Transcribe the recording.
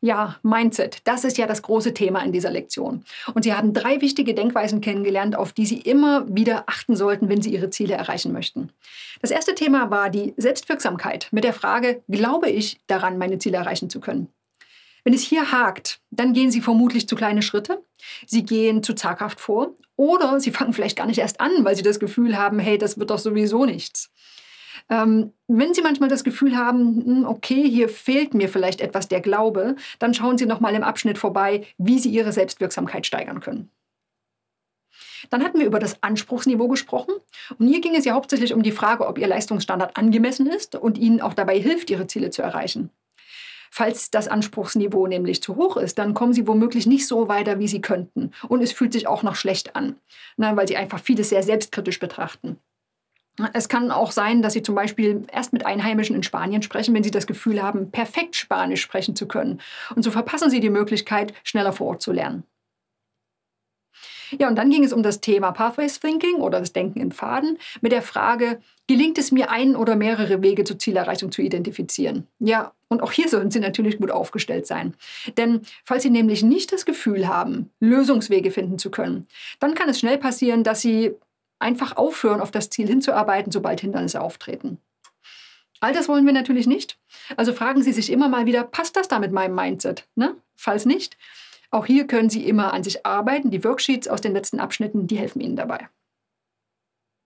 Ja, Mindset, das ist ja das große Thema in dieser Lektion. Und Sie haben drei wichtige Denkweisen kennengelernt, auf die Sie immer wieder achten sollten, wenn Sie Ihre Ziele erreichen möchten. Das erste Thema war die Selbstwirksamkeit mit der Frage, glaube ich daran, meine Ziele erreichen zu können? Wenn es hier hakt, dann gehen Sie vermutlich zu kleine Schritte, Sie gehen zu zaghaft vor oder Sie fangen vielleicht gar nicht erst an, weil Sie das Gefühl haben, hey, das wird doch sowieso nichts. Ähm, wenn Sie manchmal das Gefühl haben, hm, okay, hier fehlt mir vielleicht etwas der Glaube, dann schauen Sie noch mal im Abschnitt vorbei, wie Sie Ihre Selbstwirksamkeit steigern können. Dann hatten wir über das Anspruchsniveau gesprochen. Und hier ging es ja hauptsächlich um die Frage, ob Ihr Leistungsstandard angemessen ist und Ihnen auch dabei hilft, Ihre Ziele zu erreichen. Falls das Anspruchsniveau nämlich zu hoch ist, dann kommen Sie womöglich nicht so weiter, wie Sie könnten. Und es fühlt sich auch noch schlecht an, ne, weil Sie einfach vieles sehr selbstkritisch betrachten. Es kann auch sein, dass Sie zum Beispiel erst mit Einheimischen in Spanien sprechen, wenn Sie das Gefühl haben, perfekt Spanisch sprechen zu können. Und so verpassen Sie die Möglichkeit, schneller vor Ort zu lernen. Ja, und dann ging es um das Thema Pathways Thinking oder das Denken in Pfaden mit der Frage, gelingt es mir, einen oder mehrere Wege zur Zielerreichung zu identifizieren? Ja, und auch hier sollten Sie natürlich gut aufgestellt sein. Denn falls Sie nämlich nicht das Gefühl haben, Lösungswege finden zu können, dann kann es schnell passieren, dass Sie einfach aufhören, auf das Ziel hinzuarbeiten, sobald Hindernisse auftreten. All das wollen wir natürlich nicht. Also fragen Sie sich immer mal wieder, passt das da mit meinem Mindset? Ne? Falls nicht, auch hier können Sie immer an sich arbeiten. Die Worksheets aus den letzten Abschnitten, die helfen Ihnen dabei.